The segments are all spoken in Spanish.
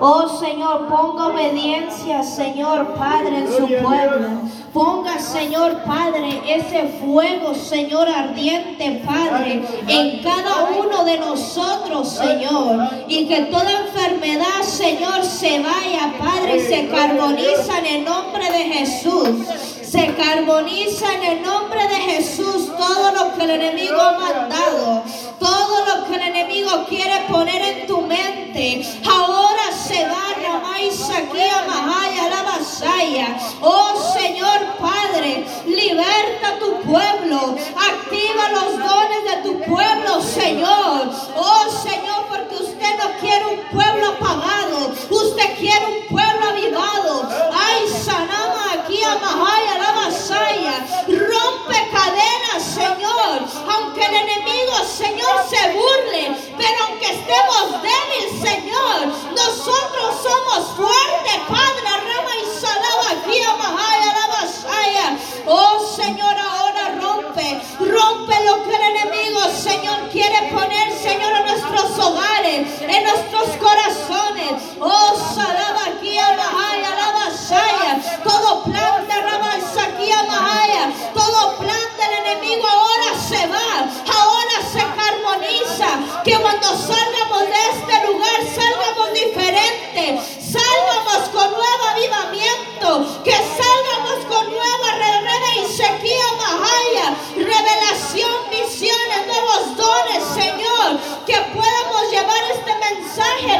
Oh Señor, ponga obediencia, Señor Padre, en su pueblo. Ponga, Señor Padre, ese fuego, Señor ardiente, Padre, en cada uno de nosotros, Señor. Y que toda enfermedad, Señor, se vaya, Padre, y se carboniza en el nombre de Jesús. Se carboniza en el nombre de Jesús todo lo que el enemigo ha mandado, todo lo que el enemigo quiere poner en tu mente. Ahora sedana, maisaquía, mahaya, la basaya. Oh Señor Padre, liberta tu pueblo, activa los dones de tu pueblo, Señor. Oh Señor, porque usted no quiere un pueblo apagado, usted quiere un pueblo avivado. Ay, sanama aquí, a mahaya, la basaya.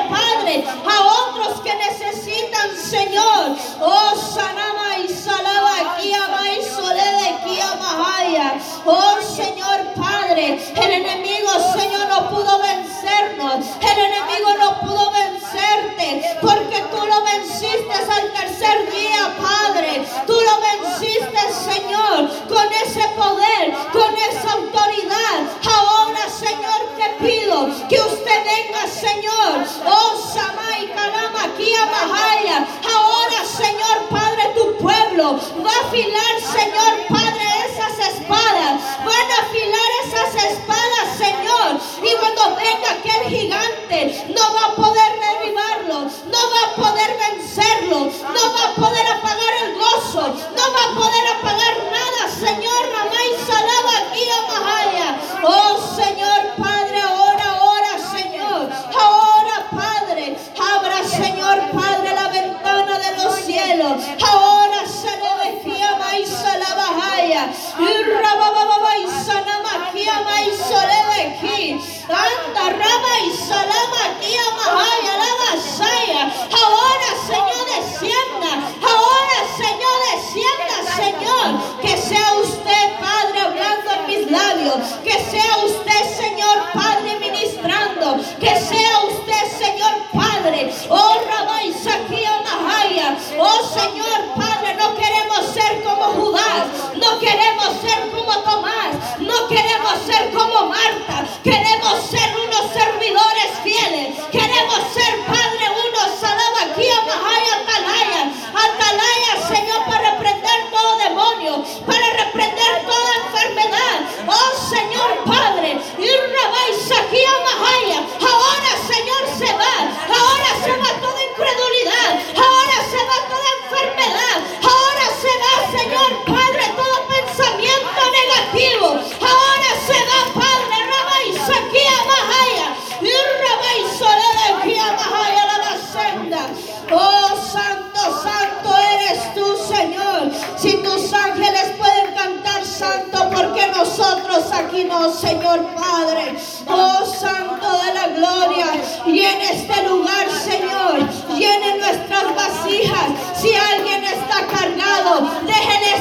Padre, a otros que necesitan, Señor. Oh, sanar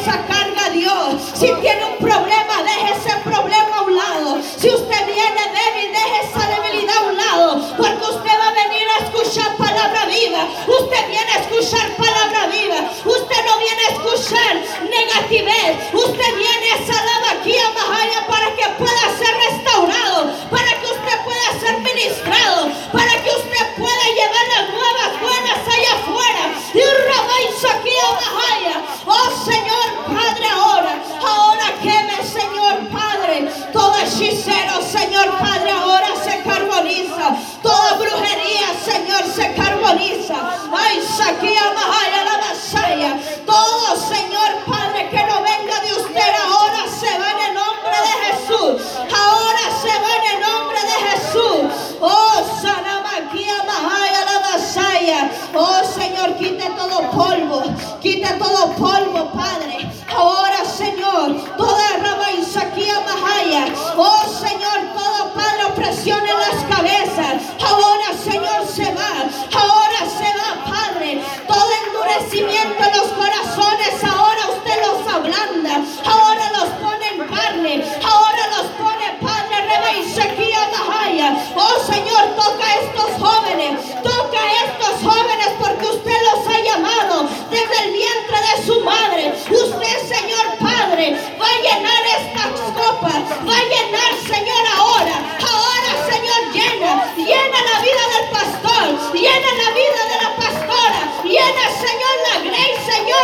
esa a Dios. Si tiene un problema, deje ese problema a un lado. Si usted viene débil, deje esa debilidad a un lado. Porque usted va a venir a escuchar palabra viva. Usted viene a escuchar palabra viva. Usted no viene a escuchar negatividad. Usted viene a esa aquí a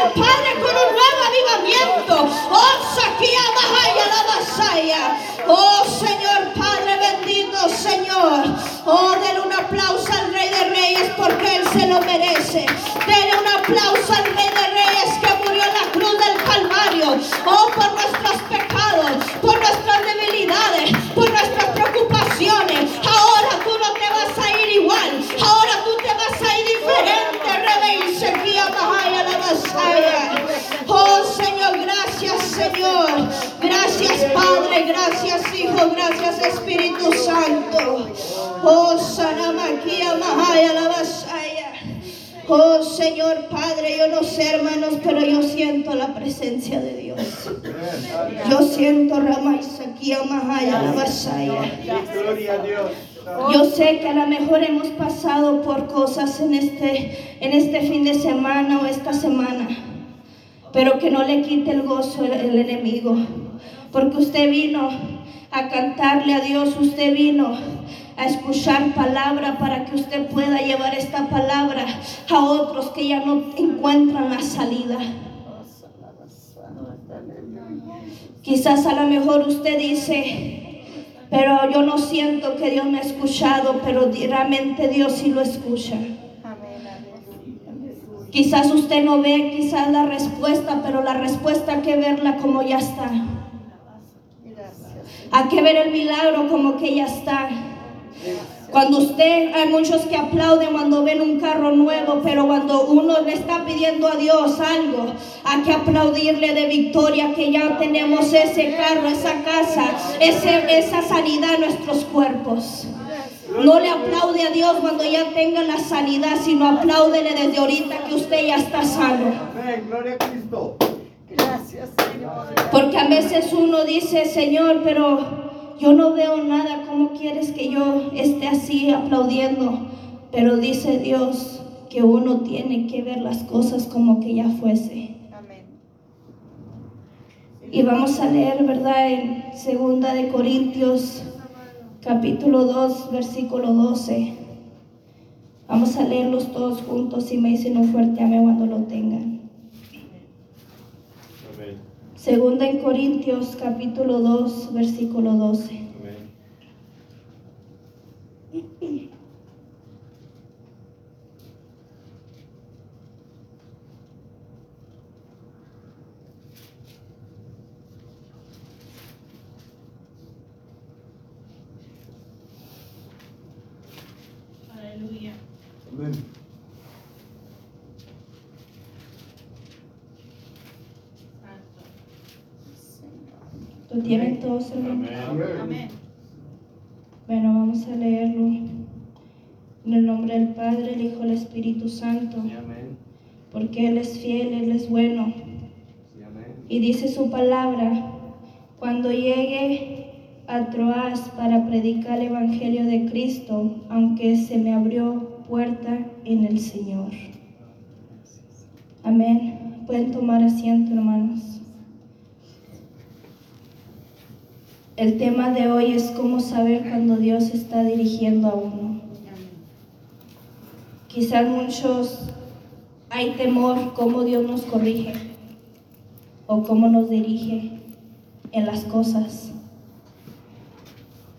oh Padre, con un nuevo avivamiento. Oh, Saquía la Masaya. Oh Señor Padre bendito, Señor. Oh, denle un aplauso al Rey de Reyes porque Él se lo merece. Denle un aplauso al Rey de Reyes que murió en la cruz del Calvario. Oh, por nuestros pecados, por nuestras debilidades. Oh, Señor, gracias, Señor. Gracias, Padre. Gracias, Hijo. Gracias, Espíritu Santo. Oh, Sanamaquia Mahaya la. Oh Señor Padre, yo no sé hermanos, pero yo siento la presencia de Dios. Yo siento Ramaisaquia Mahaya la. Gloria a Dios. Yo sé que a lo mejor hemos pasado por cosas en este, en este fin de semana o esta semana, pero que no le quite el gozo el, el enemigo, porque usted vino a cantarle a Dios, usted vino a escuchar palabra para que usted pueda llevar esta palabra a otros que ya no encuentran la salida. Quizás a lo mejor usted dice, pero yo no siento que Dios me ha escuchado, pero realmente Dios sí lo escucha. Quizás usted no ve quizás la respuesta, pero la respuesta hay que verla como ya está. Hay que ver el milagro como que ya está. Cuando usted, hay muchos que aplauden cuando ven un carro nuevo, pero cuando uno le está pidiendo a Dios algo, hay que aplaudirle de victoria que ya tenemos ese carro, esa casa, ese, esa sanidad en nuestros cuerpos. No le aplaude a Dios cuando ya tenga la sanidad, sino apláudele desde ahorita que usted ya está sano. Amén. Gloria a Cristo. Gracias, Señor. Porque a veces uno dice, Señor, pero yo no veo nada, ¿cómo quieres que yo esté así aplaudiendo? Pero dice Dios que uno tiene que ver las cosas como que ya fuese. Amén. Y vamos a leer, ¿verdad? En segunda de Corintios, capítulo 2, versículo 12. Vamos a leerlos todos juntos y me dicen un fuerte amén cuando lo tengan. Segunda en Corintios, capítulo 2, versículo 12. Amén. Aleluya. Amén. ¿Lo tienen todos, hermanos? Amén. Bueno, vamos a leerlo. En el nombre del Padre, el Hijo y el Espíritu Santo. Amén. Porque Él es fiel, Él es bueno. Amén. Y dice su palabra, cuando llegue a Troas para predicar el Evangelio de Cristo, aunque se me abrió puerta en el Señor. Amén. Pueden tomar asiento, hermanos. El tema de hoy es cómo saber cuando Dios está dirigiendo a uno. Quizás muchos hay temor cómo Dios nos corrige o cómo nos dirige en las cosas.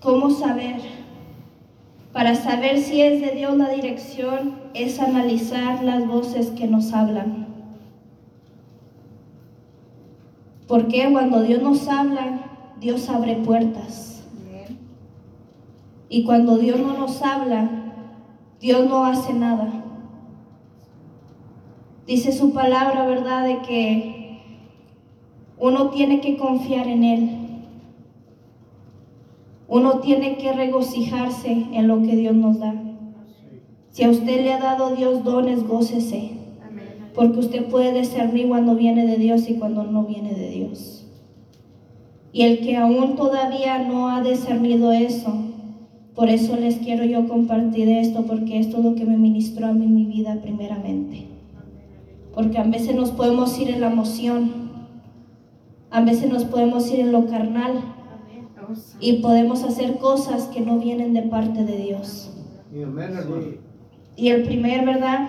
¿Cómo saber? Para saber si es de Dios la dirección es analizar las voces que nos hablan. Porque cuando Dios nos habla, Dios abre puertas. Y cuando Dios no nos habla, Dios no hace nada. Dice su palabra, ¿verdad? De que uno tiene que confiar en Él. Uno tiene que regocijarse en lo que Dios nos da. Si a usted le ha dado Dios dones, gócese. Porque usted puede discernir cuando viene de Dios y cuando no viene de Dios. Y el que aún todavía no ha discernido eso, por eso les quiero yo compartir esto, porque esto es lo que me ministró a mí mi vida primeramente. Porque a veces nos podemos ir en la emoción, a veces nos podemos ir en lo carnal y podemos hacer cosas que no vienen de parte de Dios. Y el primer, ¿verdad?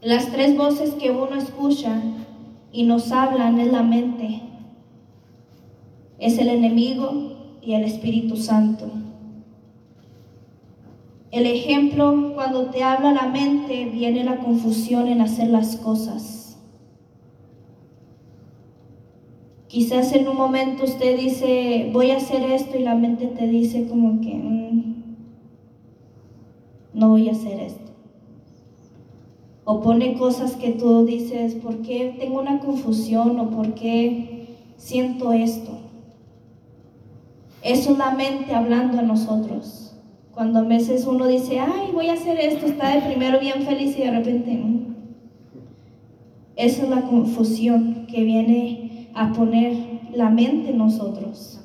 Las tres voces que uno escucha y nos hablan es la mente. Es el enemigo y el Espíritu Santo. El ejemplo, cuando te habla la mente, viene la confusión en hacer las cosas. Quizás en un momento usted dice, voy a hacer esto y la mente te dice como que, mm, no voy a hacer esto. O pone cosas que tú dices, ¿por qué tengo una confusión o por qué siento esto? Es la mente hablando a nosotros. Cuando a veces uno dice, ay, voy a hacer esto, está de primero bien feliz y de repente... mm. Esa es la confusión que viene a poner la mente en nosotros.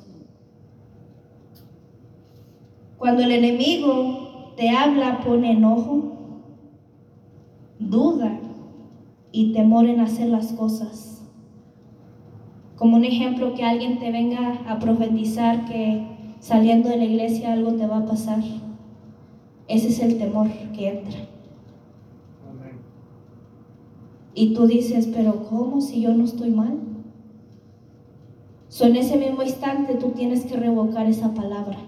Cuando el enemigo te habla, pone enojo, duda y temor en hacer las cosas. Como un ejemplo que alguien te venga a profetizar que saliendo de la iglesia algo te va a pasar. Ese es el temor que entra. Amén. Y tú dices, pero ¿cómo si yo no estoy mal? So, en ese mismo instante tú tienes que revocar esa palabra.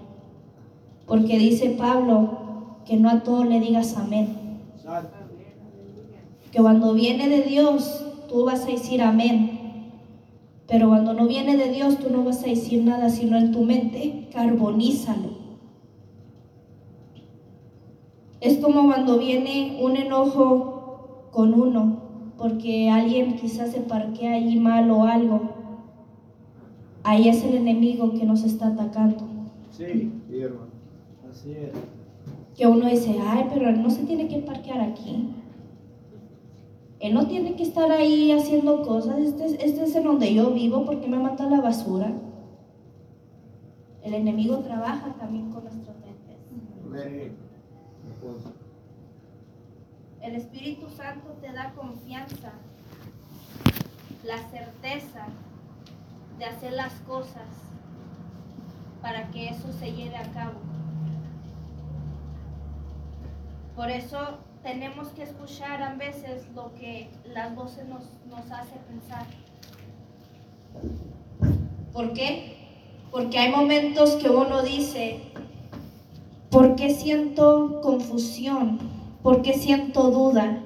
Porque dice Pablo que no a todo le digas amén. Que cuando viene de Dios tú vas a decir amén. Pero cuando no viene de Dios tú no vas a decir nada sino en tu mente. Carbonízalo. Es como cuando viene un enojo con uno porque alguien quizás se parquea allí mal o algo. Ahí es el enemigo que nos está atacando. Sí, sí, hermano. Así es. Que uno dice, ay, pero no se tiene que parquear aquí. Él no tiene que estar ahí haciendo cosas. Este, es- este es en donde yo vivo porque me mata la basura. El enemigo trabaja también con nuestras mentes. El Espíritu Santo te da confianza, la certeza de hacer las cosas para que eso se lleve a cabo. Por eso tenemos que escuchar a veces lo que las voces nos, nos hace pensar. ¿Por qué? Porque hay momentos que uno dice, ¿por qué siento confusión? ¿Por qué siento duda?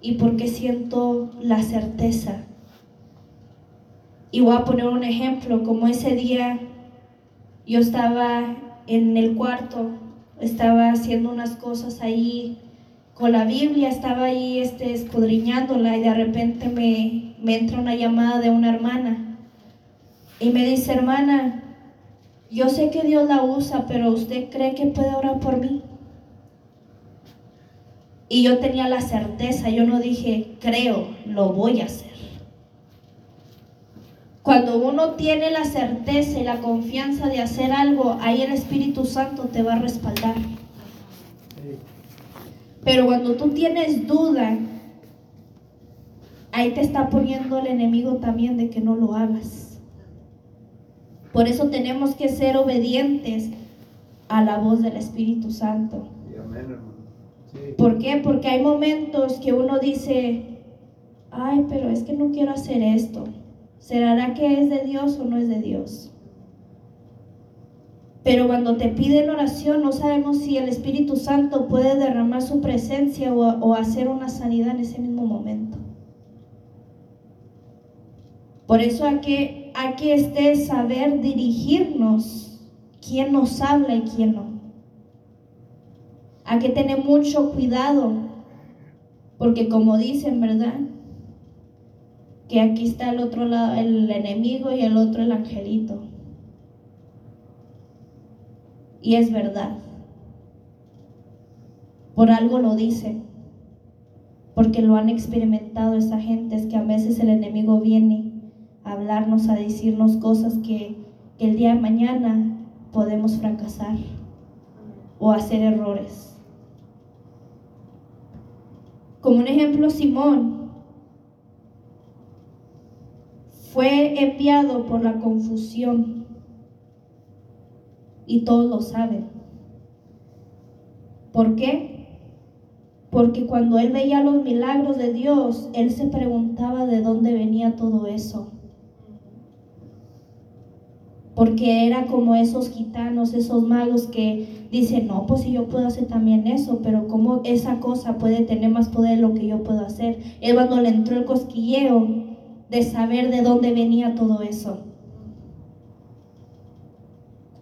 ¿Y por qué siento la certeza? Y voy a poner un ejemplo, como ese día yo estaba en el cuarto, estaba haciendo unas cosas ahí con la Biblia, estaba ahí este, escudriñándola y de repente me, me entra una llamada de una hermana y me dice, hermana, yo sé que Dios la usa, pero ¿usted cree que puede orar por mí? Y yo tenía la certeza, yo no dije, creo, lo voy a hacer. Cuando uno tiene la certeza y la confianza de hacer algo, ahí el Espíritu Santo te va a respaldar. Pero cuando tú tienes duda, ahí te está poniendo el enemigo también de que no lo hagas. Por eso tenemos que ser obedientes a la voz del Espíritu Santo. ¿Por qué? Porque hay momentos que uno dice, ay, pero es que no quiero hacer esto. ¿Será que es de Dios o no es de Dios? Pero cuando te piden oración, no sabemos si el Espíritu Santo puede derramar su presencia o, o hacer una sanidad en ese mismo momento. Por eso hay que, este saber dirigirnos quién nos habla y quién no. Hay que tener mucho cuidado, porque como dicen, ¿verdad? Que aquí está el otro lado, el enemigo y el otro el angelito. Y es verdad. Por algo lo dicen, porque lo han experimentado esa gente, es que a veces el enemigo viene a hablarnos, a decirnos cosas que, que el día de mañana podemos fracasar o hacer errores. Como un ejemplo, Simón fue enviado por la confusión y todos lo saben. ¿Por qué? Porque cuando él veía los milagros de Dios, él se preguntaba de dónde venía todo eso. Porque era como esos gitanos, esos magos que dicen, no, pues si yo puedo hacer también eso, pero ¿cómo esa cosa puede tener más poder de lo que yo puedo hacer? Es cuando le entró el cosquilleo de saber de dónde venía todo eso.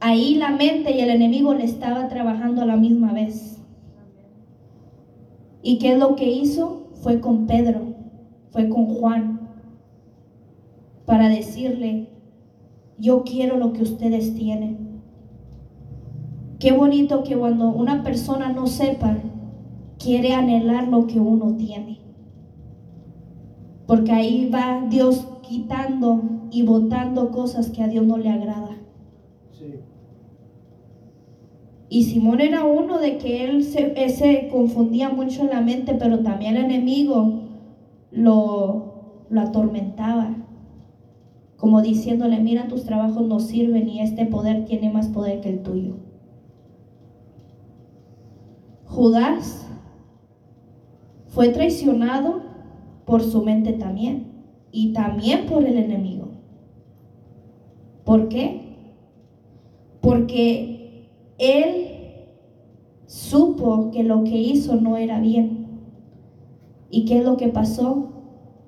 Ahí la mente y el enemigo le estaba trabajando a la misma vez. ¿Y qué es lo que hizo? Fue con Pedro, fue con Juan, para decirle, yo quiero lo que ustedes tienen. Qué bonito que cuando una persona no sepa, quiere anhelar lo que uno tiene. Porque ahí va Dios quitando y botando cosas que a Dios no le agrada. Sí. Y Simón era uno de que él se, confundía mucho en la mente, pero también el enemigo lo, lo atormentaba. Como diciéndole, mira, tus trabajos no sirven y este poder tiene más poder que el tuyo. Judas fue traicionado por su mente también y también por el enemigo. ¿Por qué? Porque él supo que lo que hizo no era bien. ¿Y qué es lo que pasó?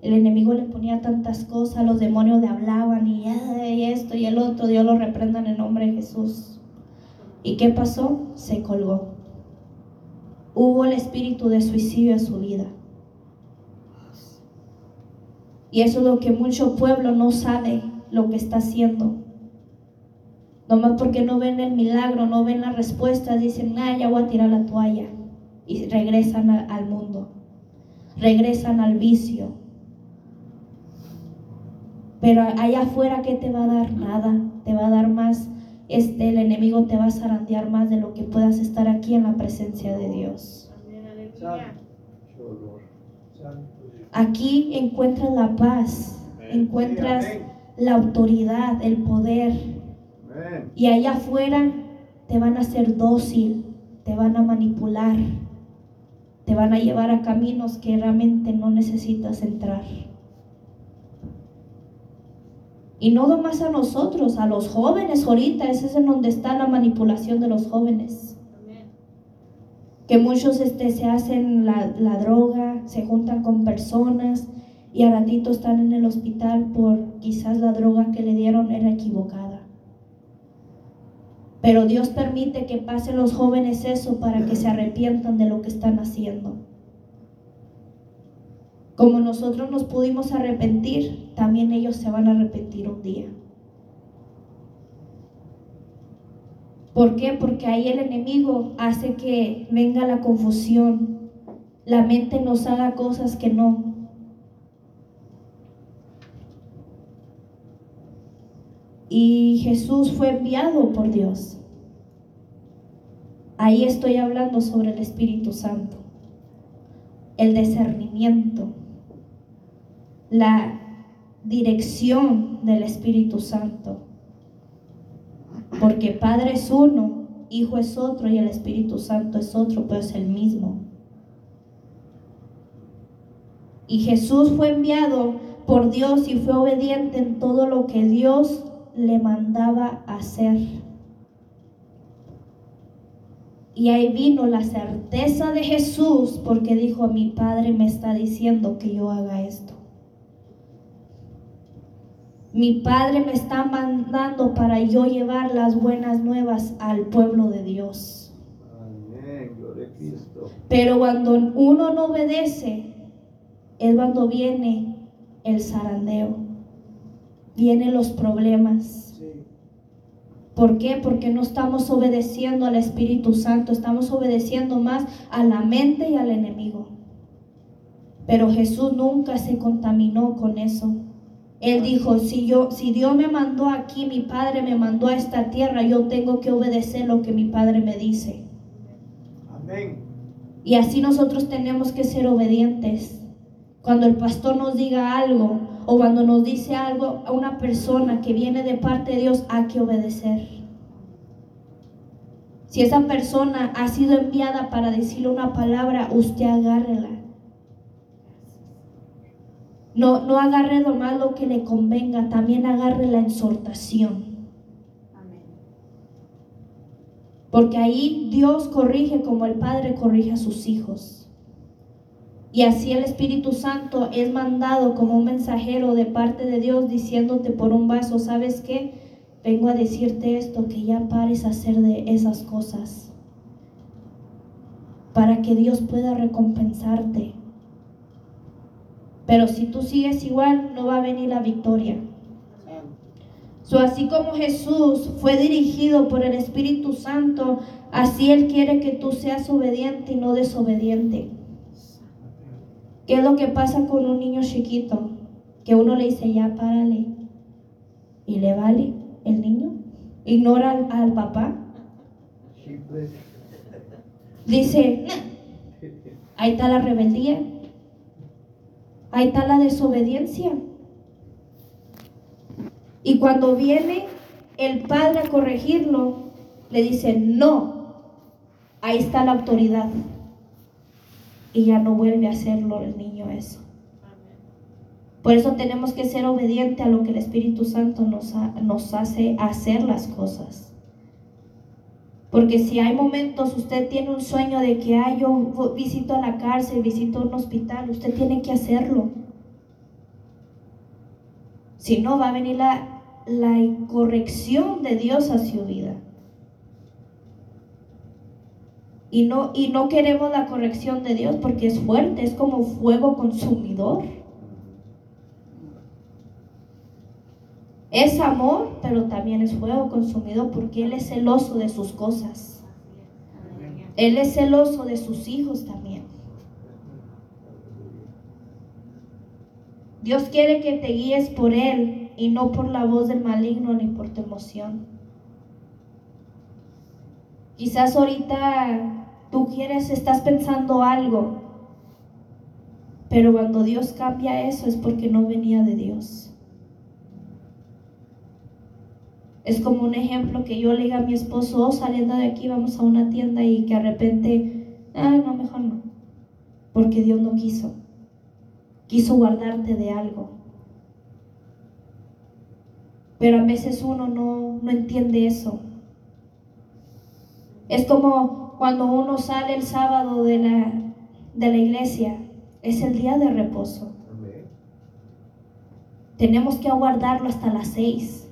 El enemigo le ponía tantas cosas, los demonios le hablaban y, esto y el otro, Dios lo reprenda en el nombre de Jesús. ¿Y qué pasó? Se colgó. Hubo el espíritu de suicidio en su vida. Y eso es lo que mucho pueblo no sabe lo que está haciendo. Nomás porque no ven el milagro, no ven la respuesta, dicen, ah, ya voy a tirar la toalla. Y regresan a- al mundo, regresan al vicio. Pero allá afuera, ¿qué te va a dar? Nada. Te va a dar más, este, el enemigo te va a zarandear más de lo que puedas estar aquí en la presencia de Dios. Aquí encuentras la paz, encuentras la autoridad, el poder. Y allá afuera te van a hacer dócil, te van a manipular, te van a llevar a caminos que realmente no necesitas entrar. Y no nomás a nosotros, a los jóvenes ahorita, ese es en donde está la manipulación de los jóvenes. Que muchos este, se hacen la, la droga, se juntan con personas y a ratito están en el hospital por quizás la droga que le dieron era equivocada. Pero Dios permite que pasen los jóvenes eso para que se arrepientan de lo que están haciendo. Como nosotros nos pudimos arrepentir, también ellos se van a arrepentir un día. ¿Por qué? Porque ahí el enemigo hace que venga la confusión, la mente nos haga cosas que no. Y Jesús fue enviado por Dios. Ahí estoy hablando sobre el Espíritu Santo, el discernimiento, la dirección del Espíritu Santo. Porque Padre es uno, Hijo es otro y el Espíritu Santo es otro, pero es el mismo. Y Jesús fue enviado por Dios y fue obediente en todo lo que Dios le mandaba hacer. Y ahí vino la certeza de Jesús porque dijo, mi Padre me está diciendo que yo haga esto. Mi Padre me está mandando para yo llevar las buenas nuevas al pueblo de Dios. Amén. Gloria a Cristo. Pero cuando uno no obedece, es cuando viene el zarandeo, vienen los problemas. Sí. ¿Por qué? Porque no estamos obedeciendo al Espíritu Santo, estamos obedeciendo más a la mente y al enemigo. Pero Jesús nunca se contaminó con eso. Él dijo, si yo si Dios me mandó aquí, mi Padre me mandó a esta tierra, yo tengo que obedecer lo que mi Padre me dice. Amén. Y así nosotros tenemos que ser obedientes. Cuando el pastor nos diga algo o cuando nos dice algo a una persona que viene de parte de Dios, hay que obedecer. Si esa persona ha sido enviada para decirle una palabra, usted agárrela. No, no agarre nomás lo que le convenga, también agarre la exhortación. Porque ahí Dios corrige como el Padre corrige a sus hijos. Y así el Espíritu Santo es mandado como un mensajero de parte de Dios diciéndote por un vaso, ¿sabes qué? Vengo a decirte esto, que ya pares a hacer de esas cosas. Para que Dios pueda recompensarte. Pero si tú sigues igual, no va a venir la victoria. So, así como Jesús fue dirigido por el Espíritu Santo, así Él quiere que tú seas obediente y no desobediente. ¿Qué es lo que pasa con un niño chiquito? Que uno le dice, ya párale. Y le vale el niño. Ignora al, papá. Dice, ahí está la rebeldía. Ahí está la desobediencia. Y cuando viene el padre a corregirlo, le dice, no, ahí está la autoridad. Y ya no vuelve a hacerlo el niño eso. Por eso tenemos que ser obedientes a lo que el Espíritu Santo nos, nos hace hacer las cosas. Porque si hay momentos, usted tiene un sueño de que ah, yo visito la cárcel, visito un hospital, usted tiene que hacerlo. Si no, va a venir la, la incorrección de Dios a su vida. Y no, y no queremos la corrección de Dios porque es fuerte, es como fuego consumidor. Es amor, pero también es fuego consumidor porque Él es celoso de sus cosas. Él es celoso de sus hijos también. Dios quiere que te guíes por Él y no por la voz del maligno ni por tu emoción. Quizás ahorita tú quieres, estás pensando algo, pero cuando Dios cambia eso es porque no venía de Dios. Es como un ejemplo que yo le diga a mi esposo, oh, saliendo de aquí vamos a una tienda y que de repente, ah, no, mejor no, porque Dios no quiso, quiso guardarte de algo. Pero a veces uno no, no entiende eso. Es como cuando uno sale el sábado de la, de la iglesia, es el día de reposo. Amén. Tenemos que aguardarlo hasta las seis.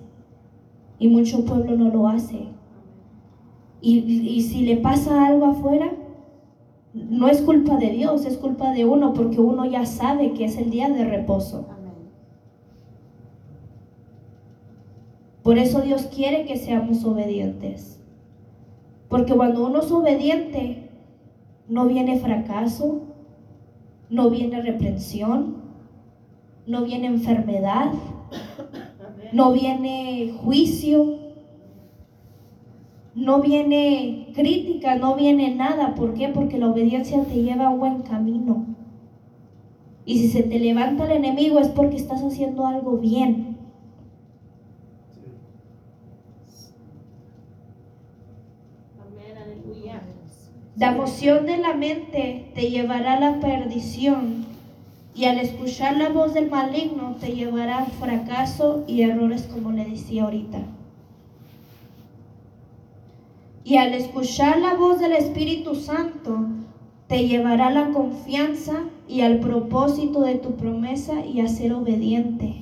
Y mucho pueblo no lo hace. Y, y si le pasa algo afuera, no es culpa de Dios, es culpa de uno, porque uno ya sabe que es el día de reposo. Amén. Por eso Dios quiere que seamos obedientes. Porque cuando uno es obediente, no viene fracaso, no viene reprensión, no viene enfermedad, no viene juicio, no viene crítica, no viene nada. ¿Por qué? Porque la obediencia te lleva a un buen camino. Y si se te levanta el enemigo es porque estás haciendo algo bien. Amén. Aleluya. La emoción de la mente te llevará a la perdición y al escuchar la voz del maligno te llevará al fracaso y errores como le decía ahorita. Y al escuchar la voz del Espíritu Santo te llevará a la confianza y al propósito de tu promesa y a ser obediente.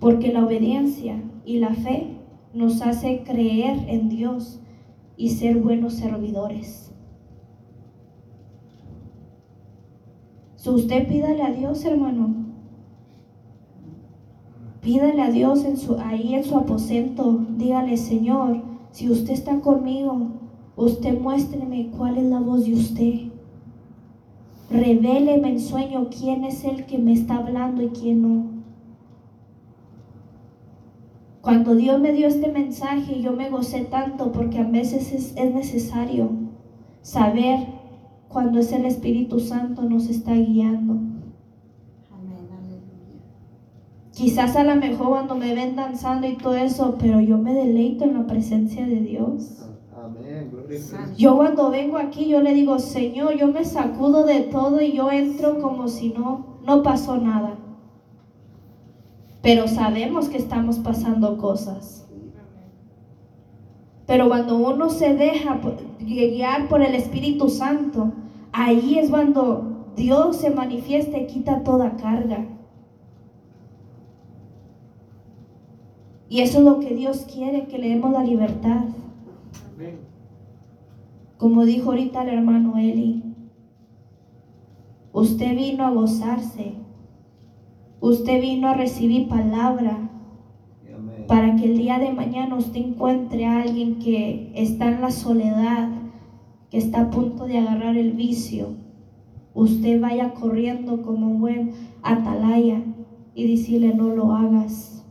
Porque la obediencia y la fe nos hace creer en Dios y ser buenos servidores. Si usted pídale a Dios, hermano. Pídale a Dios en su, ahí en su aposento. Dígale, Señor, si usted está conmigo, usted muéstreme cuál es la voz de usted. Revéleme en sueño quién es el que me está hablando y quién no. Cuando Dios me dio este mensaje, yo me gocé tanto porque a veces es, es necesario saber cuando es el Espíritu Santo nos está guiando. Amén. Quizás a lo mejor cuando me ven danzando y todo eso, pero yo me deleito en la presencia de Dios. Amén. Yo cuando vengo aquí, yo le digo, Señor, yo me sacudo de todo y yo entro como si no, no pasó nada. Pero sabemos que estamos pasando cosas. Pero cuando uno se deja guiar por el Espíritu Santo, ahí es cuando Dios se manifiesta y quita toda carga. Y eso es lo que Dios quiere, que le demos la libertad. Como dijo ahorita el hermano Eli, usted vino a gozarse, usted vino a recibir palabra para que el día de mañana usted encuentre a alguien que está en la soledad, que está a punto de agarrar el vicio. Usted vaya corriendo como un buen atalaya y decirle no lo hagas.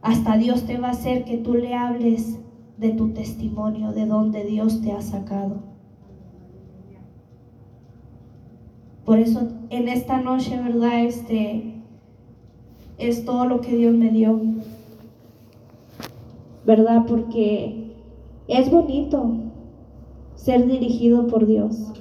Hasta Dios te va a hacer que tú le hables de tu testimonio, de donde Dios te ha sacado. Por eso en esta noche, ¿verdad? Este es todo lo que Dios me dio. ¿Verdad? Porque es bonito ser dirigido por Dios.